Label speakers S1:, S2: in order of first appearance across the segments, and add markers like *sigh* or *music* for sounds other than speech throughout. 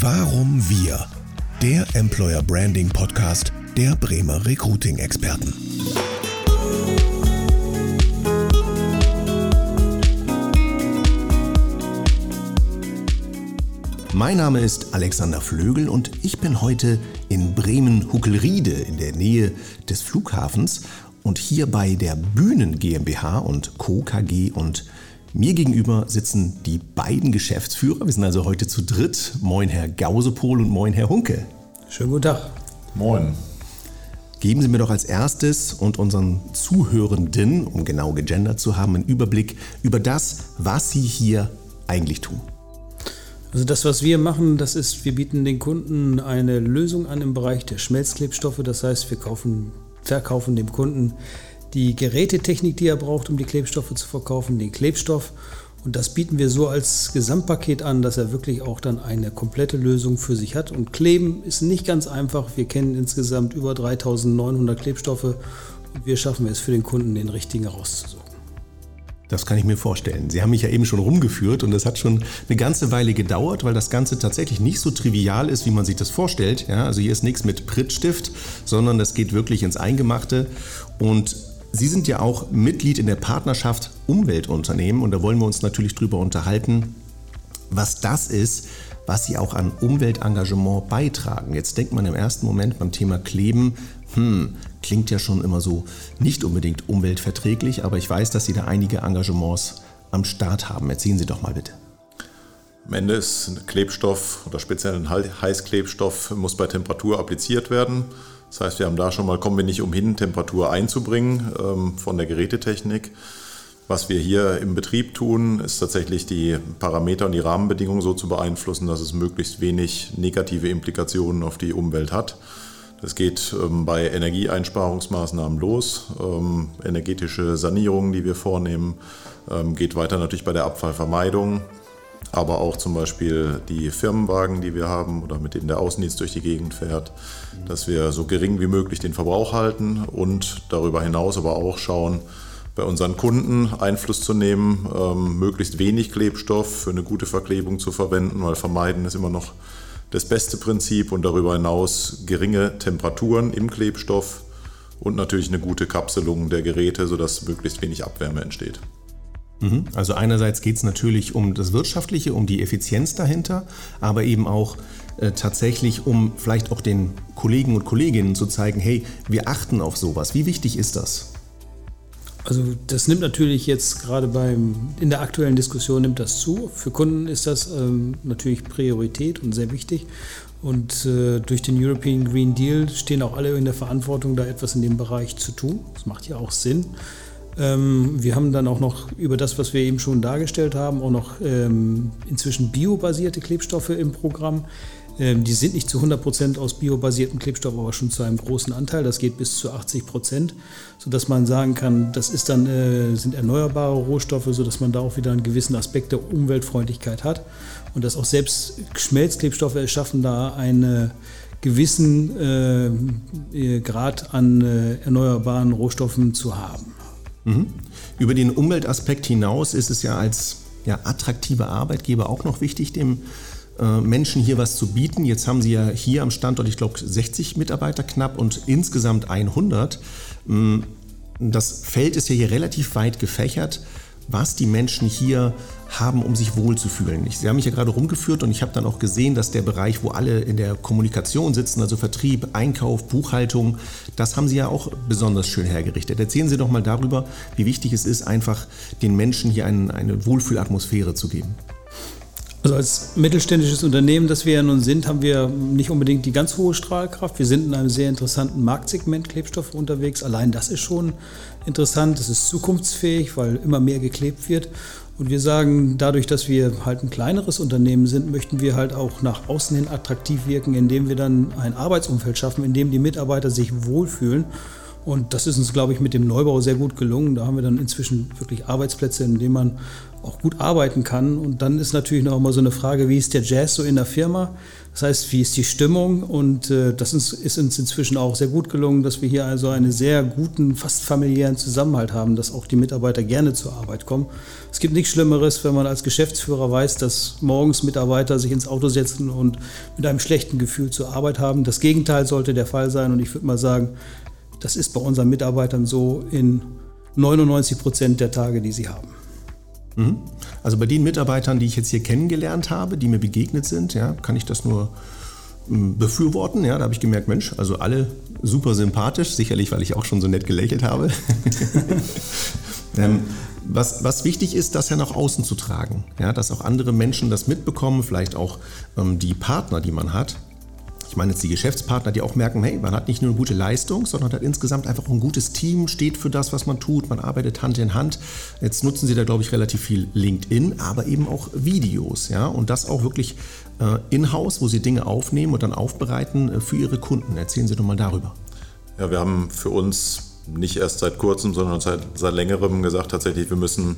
S1: Warum wir? Der Employer Branding Podcast der Bremer Recruiting Experten. Mein Name ist Alexander Flögel und ich bin heute in Bremen-Huckelriede in der Nähe des Flughafens und hier bei der Bühnen GmbH und Co. KG und mir gegenüber sitzen die beiden Geschäftsführer. Wir sind also heute zu dritt. Moin Herr Gausepol und moin Herr Hunke.
S2: Schönen guten Tag.
S3: Moin.
S1: Geben Sie mir doch als erstes und unseren Zuhörenden, um genau gegendert zu haben, einen Überblick über das, was Sie hier eigentlich tun.
S2: Also das, was wir machen, das ist, wir bieten den Kunden eine Lösung an im Bereich der Schmelzklebstoffe. Das heißt, wir kaufen, verkaufen dem Kunden die Gerätetechnik, die er braucht, um die Klebstoffe zu verkaufen, den Klebstoff. Und das bieten wir so als Gesamtpaket an, dass er wirklich auch dann eine komplette Lösung für sich hat. Und Kleben ist nicht ganz einfach. Wir kennen insgesamt über 3900 Klebstoffe und wir schaffen es für den Kunden, den richtigen herauszusuchen.
S1: Das kann ich mir vorstellen. Sie haben mich ja eben schon rumgeführt und das hat schon eine ganze Weile gedauert, weil das Ganze tatsächlich nicht so trivial ist, wie man sich das vorstellt. Ja, also hier ist nichts mit Prittstift, sondern das geht wirklich ins Eingemachte. Und Sie sind ja auch Mitglied in der Partnerschaft Umweltunternehmen und da wollen wir uns natürlich drüber unterhalten, was das ist, was Sie auch an Umweltengagement beitragen. Jetzt denkt man im ersten Moment beim Thema Kleben, hm, klingt ja schon immer so nicht unbedingt umweltverträglich, aber ich weiß, dass Sie da einige Engagements am Start haben. Erzählen Sie doch mal bitte.
S3: Am Ende ist ein Klebstoff oder speziell ein Heißklebstoff muss bei Temperatur appliziert werden. Das heißt, wir haben da schon mal, kommen wir nicht umhin, Temperatur einzubringen ähm, von der Gerätetechnik. Was wir hier im Betrieb tun, ist tatsächlich die Parameter und die Rahmenbedingungen so zu beeinflussen, dass es möglichst wenig negative Implikationen auf die Umwelt hat. Das geht ähm, bei Energieeinsparungsmaßnahmen los, ähm, energetische Sanierungen, die wir vornehmen, ähm, geht weiter natürlich bei der Abfallvermeidung aber auch zum Beispiel die Firmenwagen, die wir haben oder mit denen der Außendienst durch die Gegend fährt, dass wir so gering wie möglich den Verbrauch halten und darüber hinaus aber auch schauen, bei unseren Kunden Einfluss zu nehmen, ähm, möglichst wenig Klebstoff für eine gute Verklebung zu verwenden, weil vermeiden ist immer noch das beste Prinzip und darüber hinaus geringe Temperaturen im Klebstoff und natürlich eine gute Kapselung der Geräte, sodass möglichst wenig Abwärme entsteht.
S1: Mhm. Also einerseits geht es natürlich um das Wirtschaftliche, um die Effizienz dahinter, aber eben auch äh, tatsächlich, um vielleicht auch den Kollegen und Kolleginnen zu zeigen, hey, wir achten auf sowas. Wie wichtig ist das?
S2: Also das nimmt natürlich jetzt gerade beim in der aktuellen Diskussion nimmt das zu. Für Kunden ist das ähm, natürlich Priorität und sehr wichtig. Und äh, durch den European Green Deal stehen auch alle in der Verantwortung, da etwas in dem Bereich zu tun. Das macht ja auch Sinn. Ähm, wir haben dann auch noch über das, was wir eben schon dargestellt haben, auch noch ähm, inzwischen biobasierte Klebstoffe im Programm. Ähm, die sind nicht zu 100 Prozent aus biobasierten Klebstoffen, aber schon zu einem großen Anteil. Das geht bis zu 80%, Prozent, sodass man sagen kann, das ist dann, äh, sind erneuerbare Rohstoffe, sodass man da auch wieder einen gewissen Aspekt der Umweltfreundlichkeit hat. Und dass auch selbst Schmelzklebstoffe es schaffen, da einen gewissen äh, Grad an äh, erneuerbaren Rohstoffen zu haben.
S1: Mhm. Über den Umweltaspekt hinaus ist es ja als ja, attraktiver Arbeitgeber auch noch wichtig, dem äh, Menschen hier was zu bieten. Jetzt haben Sie ja hier am Standort, ich glaube, 60 Mitarbeiter knapp und insgesamt 100. Mm, das Feld ist ja hier relativ weit gefächert was die Menschen hier haben, um sich wohlzufühlen. Sie haben mich ja gerade rumgeführt und ich habe dann auch gesehen, dass der Bereich, wo alle in der Kommunikation sitzen, also Vertrieb, Einkauf, Buchhaltung, das haben Sie ja auch besonders schön hergerichtet. Erzählen Sie doch mal darüber, wie wichtig es ist, einfach den Menschen hier einen, eine Wohlfühlatmosphäre zu geben.
S2: Also als mittelständisches Unternehmen, das wir ja nun sind, haben wir nicht unbedingt die ganz hohe Strahlkraft. Wir sind in einem sehr interessanten Marktsegment Klebstoffe unterwegs. Allein das ist schon interessant. Es ist zukunftsfähig, weil immer mehr geklebt wird. Und wir sagen, dadurch, dass wir halt ein kleineres Unternehmen sind, möchten wir halt auch nach außen hin attraktiv wirken, indem wir dann ein Arbeitsumfeld schaffen, in dem die Mitarbeiter sich wohlfühlen. Und das ist uns, glaube ich, mit dem Neubau sehr gut gelungen. Da haben wir dann inzwischen wirklich Arbeitsplätze, in denen man auch gut arbeiten kann. Und dann ist natürlich noch mal so eine Frage, wie ist der Jazz so in der Firma? Das heißt, wie ist die Stimmung? Und äh, das ist, ist, uns inzwischen auch sehr gut gelungen, dass wir hier also einen sehr guten, fast familiären Zusammenhalt haben, dass auch die Mitarbeiter gerne zur Arbeit kommen. Es gibt nichts Schlimmeres, wenn man als Geschäftsführer weiß, dass morgens Mitarbeiter sich ins Auto setzen und mit einem schlechten Gefühl zur Arbeit haben. Das Gegenteil sollte der Fall sein. Und ich würde mal sagen, das ist bei unseren Mitarbeitern so in 99 Prozent der Tage, die sie haben.
S1: Mhm. Also bei den Mitarbeitern, die ich jetzt hier kennengelernt habe, die mir begegnet sind, ja, kann ich das nur hm, befürworten. Ja, da habe ich gemerkt, Mensch, also alle super sympathisch, sicherlich, weil ich auch schon so nett gelächelt habe. *laughs* ähm, was, was, wichtig ist, das ja nach außen zu tragen, ja, dass auch andere Menschen das mitbekommen, vielleicht auch ähm, die Partner, die man hat, meine jetzt die Geschäftspartner, die auch merken, hey, man hat nicht nur eine gute Leistung, sondern hat insgesamt einfach ein gutes Team, steht für das, was man tut, man arbeitet Hand in Hand. Jetzt nutzen sie da, glaube ich, relativ viel LinkedIn, aber eben auch Videos, ja, und das auch wirklich äh, in-house, wo sie Dinge aufnehmen und dann aufbereiten äh, für ihre Kunden. Erzählen Sie doch mal darüber.
S3: Ja, wir haben für uns nicht erst seit kurzem, sondern seit, seit längerem gesagt, tatsächlich, wir müssen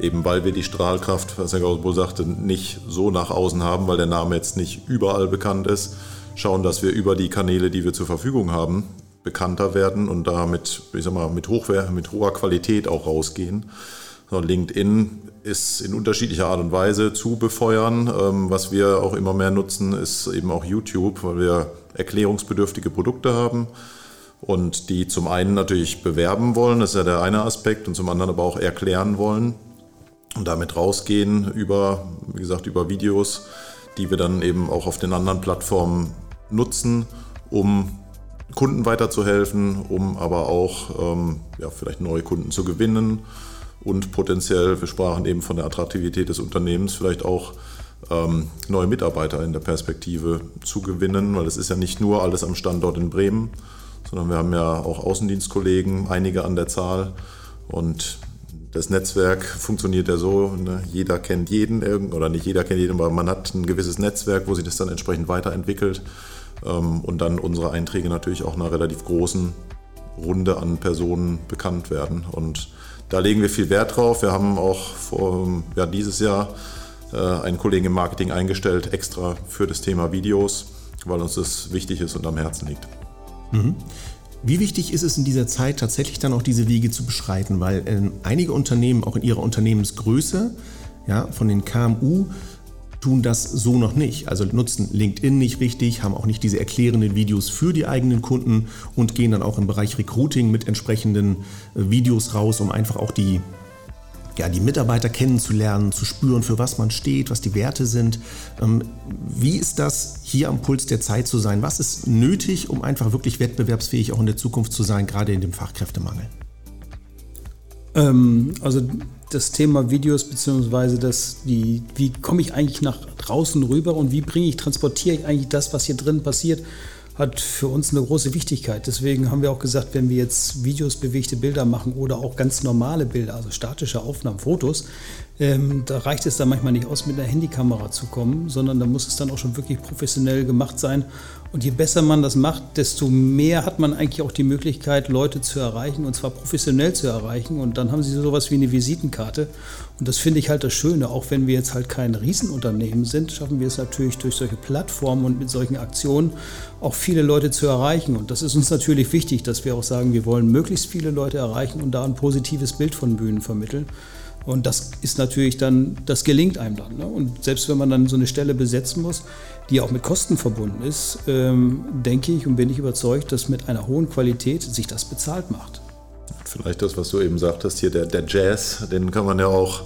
S3: eben weil wir die Strahlkraft, was Herr Gausbo sagte, nicht so nach außen haben, weil der Name jetzt nicht überall bekannt ist, schauen, dass wir über die Kanäle, die wir zur Verfügung haben, bekannter werden und da mit, ich sag mal, mit, Hochwer mit hoher Qualität auch rausgehen. LinkedIn ist in unterschiedlicher Art und Weise zu befeuern. Ähm, was wir auch immer mehr nutzen, ist eben auch YouTube, weil wir erklärungsbedürftige Produkte haben und die zum einen natürlich bewerben wollen, das ist ja der eine Aspekt, und zum anderen aber auch erklären wollen und damit rausgehen über, wie gesagt, über Videos, die wir dann eben auch auf den anderen Plattformen nutzen, um Kunden weiterzuhelfen, um aber auch ähm, ja, vielleicht neue Kunden zu gewinnen. Und potenziell, wir sprachen eben von der Attraktivität des Unternehmens, vielleicht auch ähm, neue Mitarbeiter in der Perspektive zu gewinnen, weil es ist ja nicht nur alles am Standort in Bremen, sondern wir haben ja auch Außendienstkollegen, einige an der Zahl. Und das Netzwerk funktioniert ja so, ne? jeder kennt jeden oder nicht jeder kennt jeden, aber man hat ein gewisses Netzwerk, wo sich das dann entsprechend weiterentwickelt ähm, und dann unsere Einträge natürlich auch einer relativ großen Runde an Personen bekannt werden. Und da legen wir viel Wert drauf. Wir haben auch vor, ja, dieses Jahr äh, einen Kollegen im Marketing eingestellt, extra für das Thema Videos, weil uns das wichtig ist und am Herzen liegt.
S1: Mhm. Wie wichtig ist es in dieser Zeit tatsächlich dann auch diese Wege zu beschreiten? Weil äh, einige Unternehmen, auch in ihrer Unternehmensgröße, ja, von den KMU, tun das so noch nicht. Also nutzen LinkedIn nicht richtig, haben auch nicht diese erklärenden Videos für die eigenen Kunden und gehen dann auch im Bereich Recruiting mit entsprechenden äh, Videos raus, um einfach auch die ja, die Mitarbeiter kennenzulernen, zu spüren, für was man steht, was die Werte sind. Ähm, wie ist das, hier am Puls der Zeit zu sein? Was ist nötig, um einfach wirklich wettbewerbsfähig auch in der Zukunft zu sein, gerade in dem Fachkräftemangel?
S2: Ähm, also das Thema Videos beziehungsweise wie komme ich eigentlich nach draußen rüber und wie bringe ich, transportiere ich eigentlich das, was hier drin passiert, hat für uns eine große Wichtigkeit. Deswegen haben wir auch gesagt, wenn wir jetzt Videos, bewegte Bilder machen oder auch ganz normale Bilder, also statische Aufnahmen, Fotos, ähm, da reicht es dann manchmal nicht aus, mit einer Handykamera zu kommen, sondern da muss es dann auch schon wirklich professionell gemacht sein. Und je besser man das macht, desto mehr hat man eigentlich auch die Möglichkeit, Leute zu erreichen und zwar professionell zu erreichen. Und dann haben sie sowas wie eine Visitenkarte. Und das finde ich halt das Schöne. Auch wenn wir jetzt halt kein Riesenunternehmen sind, schaffen wir es natürlich durch solche Plattformen und mit solchen Aktionen auch viele Leute zu erreichen. Und das ist uns natürlich wichtig, dass wir auch sagen, wir wollen möglichst viele Leute erreichen und da ein positives Bild von Bühnen vermitteln. Und das ist natürlich dann, das gelingt einem dann. Ne? Und selbst wenn man dann so eine Stelle besetzen muss, die auch mit Kosten verbunden ist, ähm, denke ich und bin ich überzeugt, dass mit einer hohen Qualität sich das bezahlt macht.
S3: Vielleicht das, was du eben sagtest, hier der, der Jazz, den kann man ja auch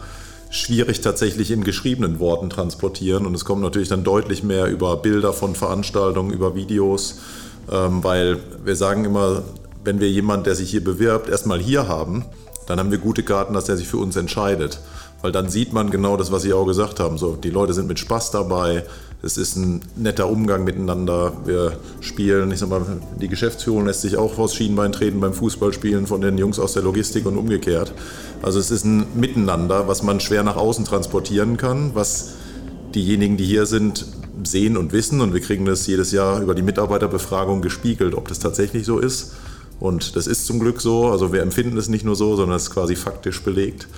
S3: schwierig tatsächlich in geschriebenen Worten transportieren. Und es kommt natürlich dann deutlich mehr über Bilder von Veranstaltungen, über Videos, ähm, weil wir sagen immer, wenn wir jemanden, der sich hier bewirbt, erstmal hier haben, dann haben wir gute Karten, dass er sich für uns entscheidet. Weil dann sieht man genau das, was Sie auch gesagt haben. So, die Leute sind mit Spaß dabei, es ist ein netter Umgang miteinander. Wir spielen, ich sag mal, die Geschäftsführung lässt sich auch vors Schienbein treten beim Fußballspielen von den Jungs aus der Logistik und umgekehrt. Also es ist ein Miteinander, was man schwer nach außen transportieren kann, was diejenigen, die hier sind, sehen und wissen. Und wir kriegen das jedes Jahr über die Mitarbeiterbefragung gespiegelt, ob das tatsächlich so ist. Und das ist zum Glück so. Also wir empfinden es nicht nur so, sondern es ist quasi faktisch belegt.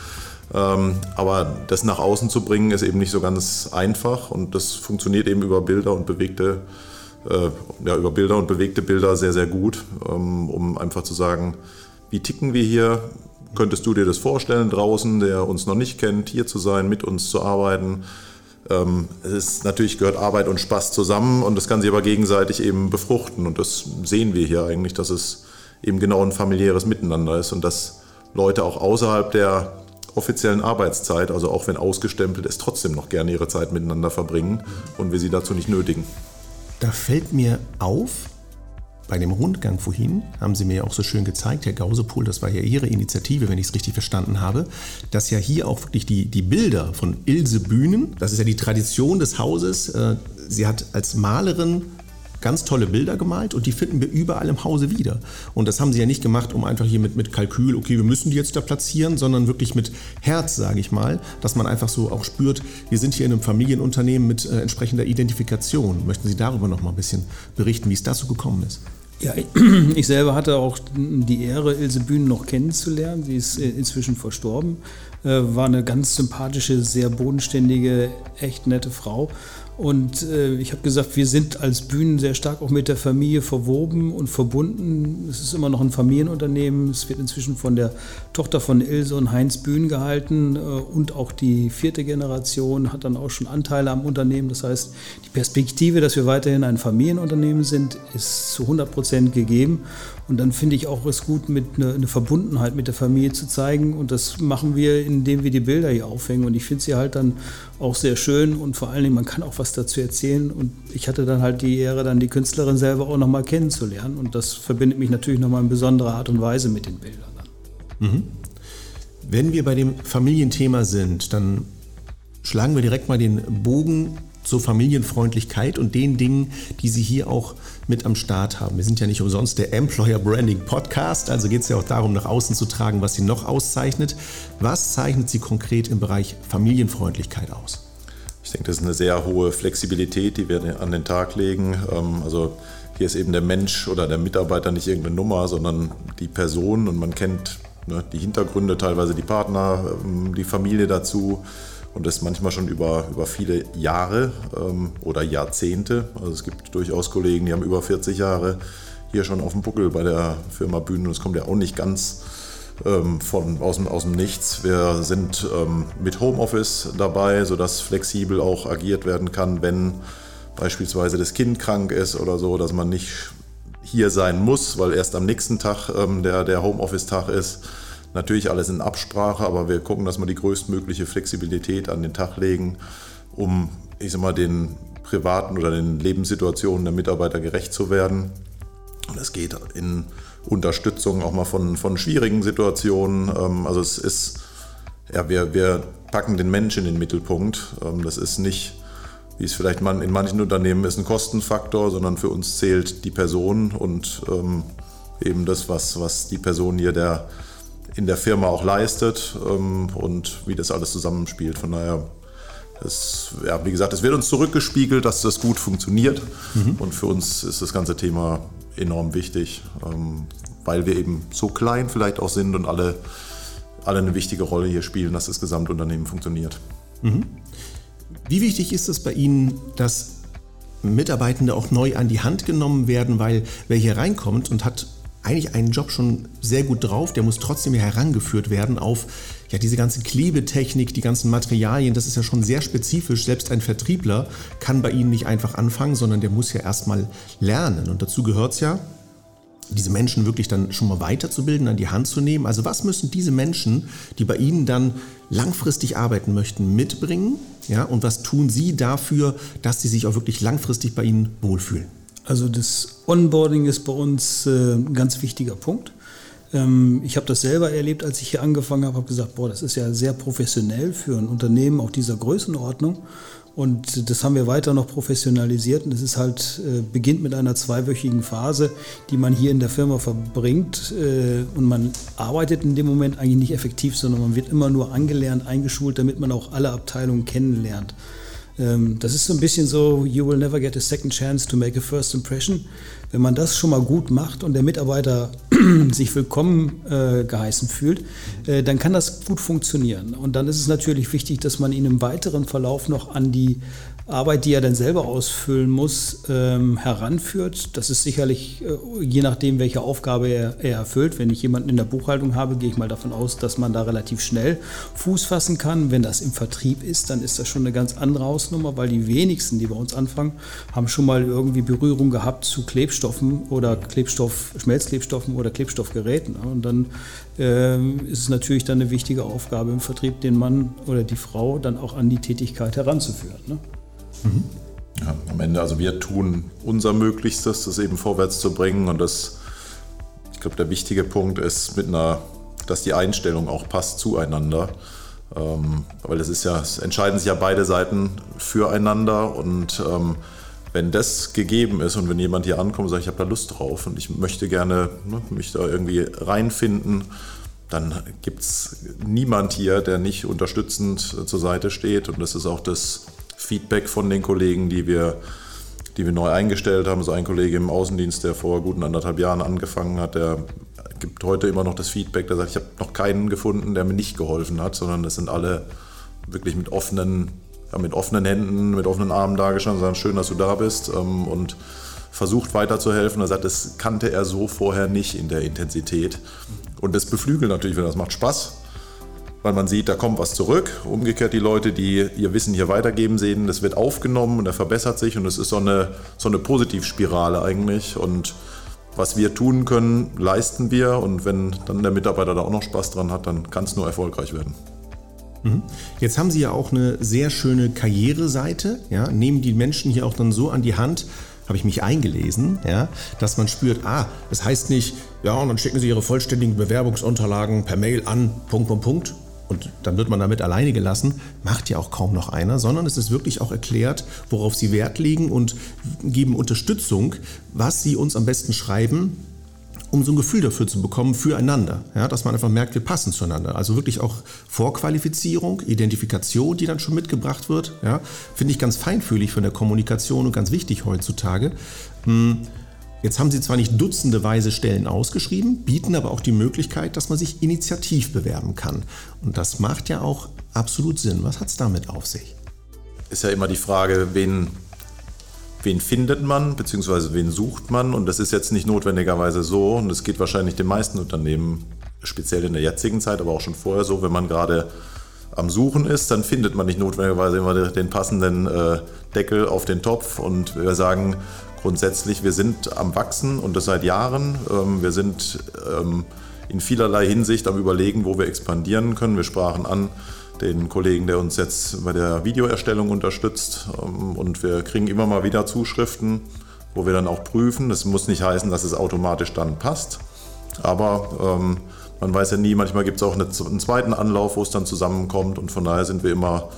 S3: Ähm, aber das nach außen zu bringen, ist eben nicht so ganz einfach und das funktioniert eben über Bilder und bewegte, äh, ja, über Bilder und bewegte Bilder sehr, sehr gut, ähm, um einfach zu sagen, wie ticken wir hier? Könntest du dir das vorstellen draußen, der uns noch nicht kennt, hier zu sein, mit uns zu arbeiten? Ähm, es ist natürlich gehört Arbeit und Spaß zusammen und das kann sich aber gegenseitig eben befruchten und das sehen wir hier eigentlich, dass es eben genau ein familiäres Miteinander ist und dass Leute auch außerhalb der offiziellen Arbeitszeit, also auch wenn ausgestempelt ist, trotzdem noch gerne ihre Zeit miteinander verbringen und wir sie dazu nicht nötigen.
S1: Da fällt mir auf, bei dem Rundgang vorhin haben Sie mir ja auch so schön gezeigt, Herr Gausepohl, das war ja Ihre Initiative, wenn ich es richtig verstanden habe, dass ja hier auch wirklich die, die Bilder von Ilse Bühnen, das ist ja die Tradition des Hauses, äh, sie hat als Malerin ganz tolle Bilder gemalt und die finden wir überall im Hause wieder. Und das haben sie ja nicht gemacht, um einfach hier mit, mit Kalkül, okay, wir müssen die jetzt da platzieren, sondern wirklich mit Herz, sage ich mal, dass man einfach so auch spürt, wir sind hier in einem Familienunternehmen mit äh, entsprechender Identifikation. Möchten Sie darüber noch mal ein bisschen berichten, wie es dazu gekommen ist?
S2: Ja, ich selber hatte auch die Ehre, Ilse Bühnen noch kennenzulernen. Sie ist äh, inzwischen verstorben, äh, war eine ganz sympathische, sehr bodenständige, echt nette Frau und äh, ich habe gesagt, wir sind als Bühnen sehr stark auch mit der Familie verwoben und verbunden. Es ist immer noch ein Familienunternehmen. Es wird inzwischen von der Tochter von Ilse und Heinz Bühnen gehalten äh, und auch die vierte Generation hat dann auch schon Anteile am Unternehmen. Das heißt, die Perspektive, dass wir weiterhin ein Familienunternehmen sind, ist zu 100 Prozent gegeben. Und dann finde ich auch es gut, mit eine, eine, Verbundenheit mit der Familie zu zeigen. Und das machen wir, indem wir die Bilder hier aufhängen. Und ich finde sie halt dann auch sehr schön und vor allen Dingen, man kann auch was dazu erzählen. Und ich hatte dann halt die Ehre, dann die Künstlerin selber auch nochmal kennenzulernen. Und das verbindet mich natürlich nochmal in besonderer Art und Weise mit den Bildern. Mhm.
S1: Wenn wir bei dem Familienthema sind, dann schlagen wir direkt mal den Bogen zur Familienfreundlichkeit und den Dingen, die Sie hier auch mit am Start haben. Wir sind ja nicht umsonst der Employer Branding Podcast, also geht es ja auch darum, nach außen zu tragen, was Sie noch auszeichnet. Was zeichnet Sie konkret im Bereich Familienfreundlichkeit aus?
S3: Ich denke, das ist eine sehr hohe Flexibilität, die wir an den Tag legen. Ähm, also hier ist eben der Mensch oder der Mitarbeiter nicht irgendeine Nummer, sondern die Person und man kennt ne, die Hintergründe, teilweise die Partner, ähm, die Familie dazu und das manchmal schon über, über viele Jahre ähm, oder Jahrzehnte. Also es gibt durchaus Kollegen, die haben über 40 Jahre hier schon auf dem Buckel bei der Firma Bühnen und es kommt ja auch nicht ganz ähm, von, aus, dem, aus dem Nichts. Wir sind ähm, mit Homeoffice dabei, sodass flexibel auch agiert werden kann, wenn beispielsweise das Kind krank ist oder so, dass man nicht hier sein muss, weil erst am nächsten Tag ähm, der, der Homeoffice-Tag ist. Natürlich alles in Absprache, aber wir gucken, dass wir die größtmögliche Flexibilität an den Tag legen, um, ich sag mal, den privaten oder den Lebenssituationen der Mitarbeiter gerecht zu werden. Und es geht in Unterstützung auch mal von, von schwierigen Situationen. Ähm, also es ist, ja, wir, wir packen den Menschen in den Mittelpunkt. Ähm, das ist nicht, wie es vielleicht man in manchen Unternehmen ist, ein Kostenfaktor, sondern für uns zählt die Person und ähm, eben das, was, was die Person hier der in der Firma auch leistet ähm, und wie das alles zusammenspielt. Von daher, es, ja, wie gesagt, es wird uns zurückgespiegelt, dass das gut funktioniert. Mhm. Und für uns ist das ganze Thema enorm wichtig, ähm, weil wir eben so klein vielleicht auch sind und alle, alle eine wichtige Rolle hier spielen, dass das Gesamtunternehmen funktioniert. Mhm.
S1: Wie wichtig ist es bei Ihnen, dass Mitarbeitende auch neu an die Hand genommen werden, weil wer hier reinkommt und hat eigentlich einen Job schon sehr gut drauf, der muss trotzdem herangeführt werden auf ja, diese ganze Klebetechnik, die ganzen Materialien, das ist ja schon sehr spezifisch. Selbst ein Vertriebler kann bei Ihnen nicht einfach anfangen, sondern der muss ja erstmal lernen. Und dazu gehört es ja, diese Menschen wirklich dann schon mal weiterzubilden, an die Hand zu nehmen. Also was müssen diese Menschen, die bei Ihnen dann langfristig arbeiten möchten, mitbringen? Ja, und was tun Sie dafür, dass sie sich auch wirklich langfristig bei Ihnen wohlfühlen?
S2: Also das Onboarding ist bei uns äh, ein ganz wichtiger Punkt. Ähm, ich habe das selber erlebt, als ich hier angefangen habe, habe gesagt, boah, das ist ja sehr professionell für ein Unternehmen auch dieser Größenordnung. Und das haben wir weiter noch professionalisiert. Und es ist halt, äh, beginnt mit einer zweiwöchigen Phase, die man hier in der Firma verbringt. Äh, und man arbeitet in dem Moment eigentlich nicht effektiv, sondern man wird immer nur angelernt, eingeschult, damit man auch alle Abteilungen kennenlernt. Ähm, das ist so ein bisschen so, you will never get a second chance to make a first impression. Wenn man das schon mal gut macht und der Mitarbeiter *clears throat* sich willkommen äh, geheißen fühlt, äh, dann kann das gut funktionieren. Und dann ist es natürlich wichtig, dass man ihn im weiteren Verlauf noch an die Arbeit, die er dann selber ausfüllen muss, ähm, heranführt. Das ist sicherlich, äh, je nachdem, welche Aufgabe er, er, erfüllt. Wenn ich jemanden in der Buchhaltung habe, gehe ich mal davon aus, dass man da relativ schnell Fuß fassen kann. Wenn das im Vertrieb ist, dann ist das schon eine ganz andere Hausnummer, weil die wenigsten, die bei uns anfangen, haben schon mal irgendwie Berührung gehabt zu Klebstoffen oder Klebstoff, Schmelzklebstoffen oder Klebstoffgeräten. Und dann äh, ist es natürlich dann eine wichtige Aufgabe im Vertrieb, den Mann oder die Frau dann auch an die Tätigkeit heranzuführen. Ne?
S3: Mhm. Ja, am Ende, also wir tun unser Möglichstes, das eben vorwärts zu bringen. Und das, ich glaube, der wichtige Punkt ist, mit einer, dass die Einstellung auch passt zueinander. Ähm, weil es ist ja, es entscheiden sich ja beide Seiten füreinander und ähm, wenn das gegeben ist und wenn jemand hier ankommt und sagt, ich habe da Lust drauf und ich möchte gerne ne, mich da irgendwie reinfinden, dann gibt es niemand hier, der nicht unterstützend zur Seite steht. Und das ist auch das Feedback von den Kollegen, die wir, die wir neu eingestellt haben. So ein Kollege im Außendienst, der vor guten anderthalb Jahren angefangen hat, der gibt heute immer noch das Feedback, der sagt, ich habe noch keinen gefunden, der mir nicht geholfen hat, sondern das sind alle wirklich mit offenen, ja, mit offenen Händen, mit offenen Armen dargestanden, sagen, schön, dass du da bist ähm, und versucht weiterzuhelfen. Er sagt, das kannte er so vorher nicht in der Intensität. Und das beflügelt natürlich, wenn das macht Spaß weil man sieht, da kommt was zurück. Umgekehrt die Leute, die ihr Wissen hier weitergeben, sehen, das wird aufgenommen und er verbessert sich und es ist so eine, so eine Positivspirale eigentlich. Und was wir tun können, leisten wir und wenn dann der Mitarbeiter da auch noch Spaß dran hat, dann kann es nur erfolgreich werden.
S1: Mhm. Jetzt haben Sie ja auch eine sehr schöne Karriereseite, ja, nehmen die Menschen hier auch dann so an die Hand, habe ich mich eingelesen, ja, dass man spürt, ah, das heißt nicht, ja, und dann schicken Sie Ihre vollständigen Bewerbungsunterlagen per Mail an, Punkt, Punkt, Punkt, und dann wird man damit alleine gelassen, macht ja auch kaum noch einer, sondern es ist wirklich auch erklärt, worauf sie Wert legen und geben Unterstützung, was sie uns am besten schreiben, um so ein Gefühl dafür zu bekommen, füreinander. Ja, dass man einfach merkt, wir passen zueinander. Also wirklich auch Vorqualifizierung, Identifikation, die dann schon mitgebracht wird. Ja, Finde ich ganz feinfühlig von der Kommunikation und ganz wichtig heutzutage. Hm Jetzt haben sie zwar nicht dutzendeweise Stellen ausgeschrieben, bieten aber auch die Möglichkeit, dass man sich initiativ bewerben kann. Und das macht ja auch absolut Sinn. Was hat es damit auf sich?
S3: Ist ja immer die Frage, wen, wen findet man, beziehungsweise wen sucht man. Und das ist jetzt nicht notwendigerweise so. Und es geht wahrscheinlich den meisten Unternehmen, speziell in der jetzigen Zeit, aber auch schon vorher so, wenn man gerade am Suchen ist, dann findet man nicht notwendigerweise immer den passenden äh, Deckel auf den Topf. Und wir sagen, grundsätzlich, wir sind am Wachsen und das seit Jahren. Ähm, wir sind ähm, in vielerlei Hinsicht am Überlegen, wo wir expandieren können. Wir sprachen an den Kollegen, der uns jetzt bei der Videoerstellung unterstützt ähm, und wir kriegen immer mal wieder Zuschriften, wo wir dann auch prüfen. Das muss nicht heißen, dass es automatisch dann passt, aber man weiß ja nie, manchmal gibt es auch einen zweiten Anlauf, wo es dann zusammenkommt und von daher sind wir immer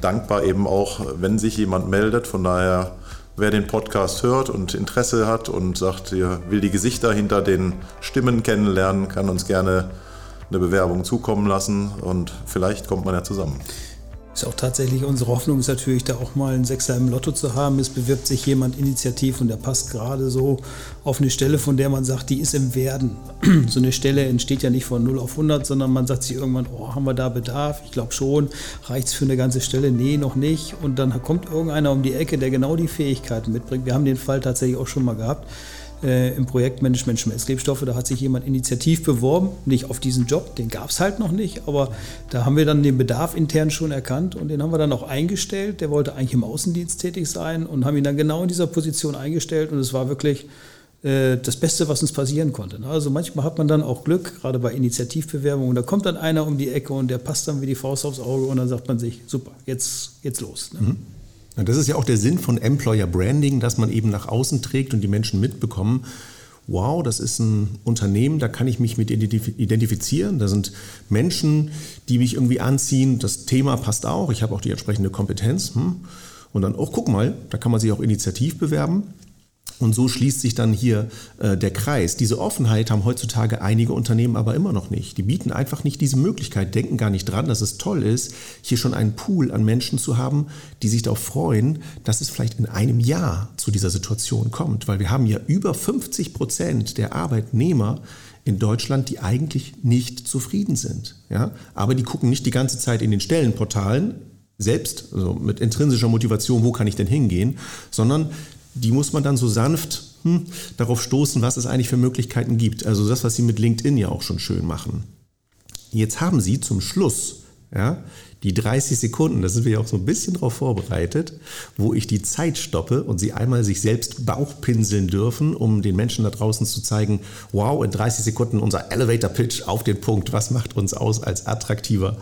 S3: dankbar eben auch, wenn sich jemand meldet. Von daher wer den Podcast hört und Interesse hat und sagt, ihr will die Gesichter hinter den Stimmen kennenlernen, kann uns gerne eine Bewerbung zukommen lassen und vielleicht kommt man ja zusammen.
S2: Ist auch tatsächlich unsere Hoffnung, ist natürlich da auch mal einen Sechser im Lotto zu haben. Es bewirbt sich jemand initiativ und der passt gerade so auf eine Stelle, von der man sagt, die ist im Werden. *clears throat* So eine Stelle entsteht ja nicht von 0 auf 100, sondern man sagt sich irgendwann, oh, haben wir da Bedarf? Ich glaube schon. Reicht es für eine ganze Stelle? Nee, noch nicht. Und dann kommt irgendeiner um die Ecke, der genau die Fähigkeiten mitbringt. Wir haben den Fall tatsächlich auch schon mal gehabt äh, im Projektmanagement Schmelzklebstoffe. Da hat sich jemand initiativ beworben, nicht auf diesen Job, den gab es halt noch nicht, aber da haben wir dann den Bedarf intern schon erkannt und den haben wir dann auch eingestellt. Der wollte eigentlich im Außendienst tätig sein und haben ihn dann genau in dieser Position eingestellt und es war wirklich äh, das Beste, was uns passieren konnte. Ne? Also manchmal hat man dann auch Glück, gerade bei Initiativbewerbungen. Da kommt dann einer um die Ecke und der passt dann wie die Faust aufs Auge und dann sagt man sich, super, jetzt geht's los. Ne? Mhm.
S1: Das ist ja auch der Sinn von Employer Branding, dass man eben nach außen trägt und die Menschen mitbekommen, wow, das ist ein Unternehmen, da kann ich mich mit identifizieren. Da sind Menschen, die mich irgendwie anziehen. Das Thema passt auch. Ich habe auch die entsprechende Kompetenz. Hm. Und dann, oh, guck mal, da kann man sich auch initiativ bewerben. Und so schließt sich dann hier äh, der Kreis. Diese Offenheit haben heutzutage einige Unternehmen aber immer noch nicht. Die bieten einfach nicht diese Möglichkeit, denken gar nicht dran, dass es toll ist, hier schon einen Pool an Menschen zu haben, die sich darauf freuen, dass es vielleicht in einem Jahr zu dieser Situation kommt. Weil wir haben ja über 50 Prozent der Arbeitnehmer in Deutschland, die eigentlich nicht zufrieden sind. Ja? Aber die gucken nicht die ganze Zeit in den Stellenportalen, selbst, also mit intrinsischer Motivation, wo kann ich denn hingehen, sondern die muss man dann so sanft hm, darauf stoßen, was es eigentlich für Möglichkeiten gibt. Also das, was Sie mit LinkedIn ja auch schon schön machen. Jetzt haben Sie zum Schluss ja, die 30 Sekunden, da sind wir ja auch so ein bisschen darauf vorbereitet, wo ich die Zeit stoppe und Sie einmal sich selbst Bauchpinseln dürfen, um den Menschen da draußen zu zeigen, wow, in 30 Sekunden unser Elevator Pitch auf den Punkt, was macht uns aus als attraktiver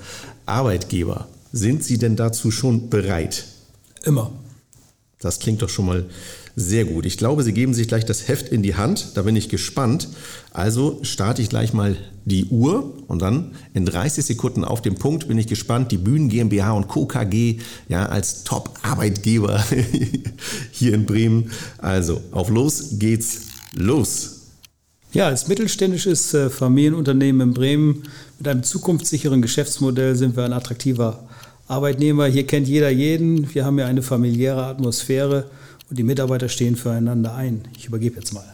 S1: Arbeitgeber? Sind Sie denn dazu schon bereit?
S2: Immer.
S1: Das klingt doch schon mal sehr gut. Ich glaube, Sie geben sich gleich das Heft in die Hand. Da bin ich gespannt. Also starte ich gleich mal die Uhr und dann in 30 Sekunden auf dem Punkt bin ich gespannt. Die Bühnen GmbH und Co. KG ja, als Top-Arbeitgeber *laughs* hier in Bremen. Also auf los geht's los.
S2: Ja, als mittelständisches äh, Familienunternehmen in Bremen mit einem zukunftssicheren Geschäftsmodell sind wir ein attraktiver Arbeitnehmer. Hier kennt jeder jeden. Wir haben ja eine familiäre Atmosphäre die Mitarbeiter stehen füreinander ein. Ich übergebe jetzt mal.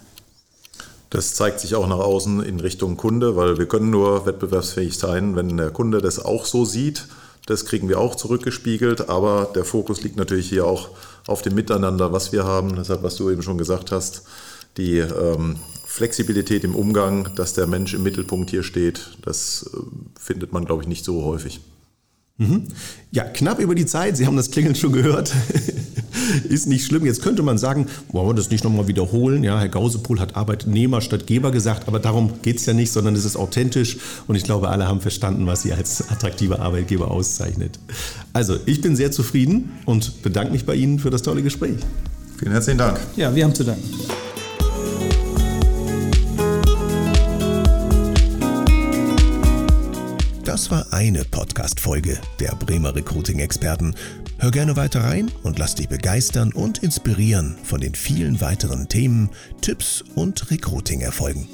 S3: Das zeigt sich auch nach außen in Richtung Kunde, weil wir können nur wettbewerbsfähig sein, wenn der Kunde das auch so sieht. Das kriegen wir auch zurückgespiegelt, aber der Fokus liegt natürlich hier auch auf dem Miteinander, was wir haben. Deshalb, was du eben schon gesagt hast, die ähm, Flexibilität im Umgang, dass der Mensch im Mittelpunkt hier steht, das äh, findet man, glaube ich, nicht so häufig.
S1: Mhm. Ja, knapp über die Zeit. Sie haben das Klingeln schon gehört. *laughs* ist nicht schlimm. Jetzt könnte man sagen, wollen wir das nicht nochmal wiederholen? Ja, Herr Gausepohl hat Arbeitnehmer statt Geber gesagt, aber darum geht es ja nicht, sondern es ist authentisch und ich glaube, alle haben verstanden, was Sie als attraktiver Arbeitgeber auszeichnet. Also, ich bin sehr zufrieden und bedanke mich bei Ihnen für das tolle Gespräch.
S3: Vielen herzlichen Dank.
S2: Ja, wir haben zu danken.
S4: Das war eine Podcast-Folge der Bremer Recruiting-Experten. Hör gerne weiter rein und lass dich begeistern und inspirieren von den vielen weiteren Themen, Tipps und Recruiting-Erfolgen.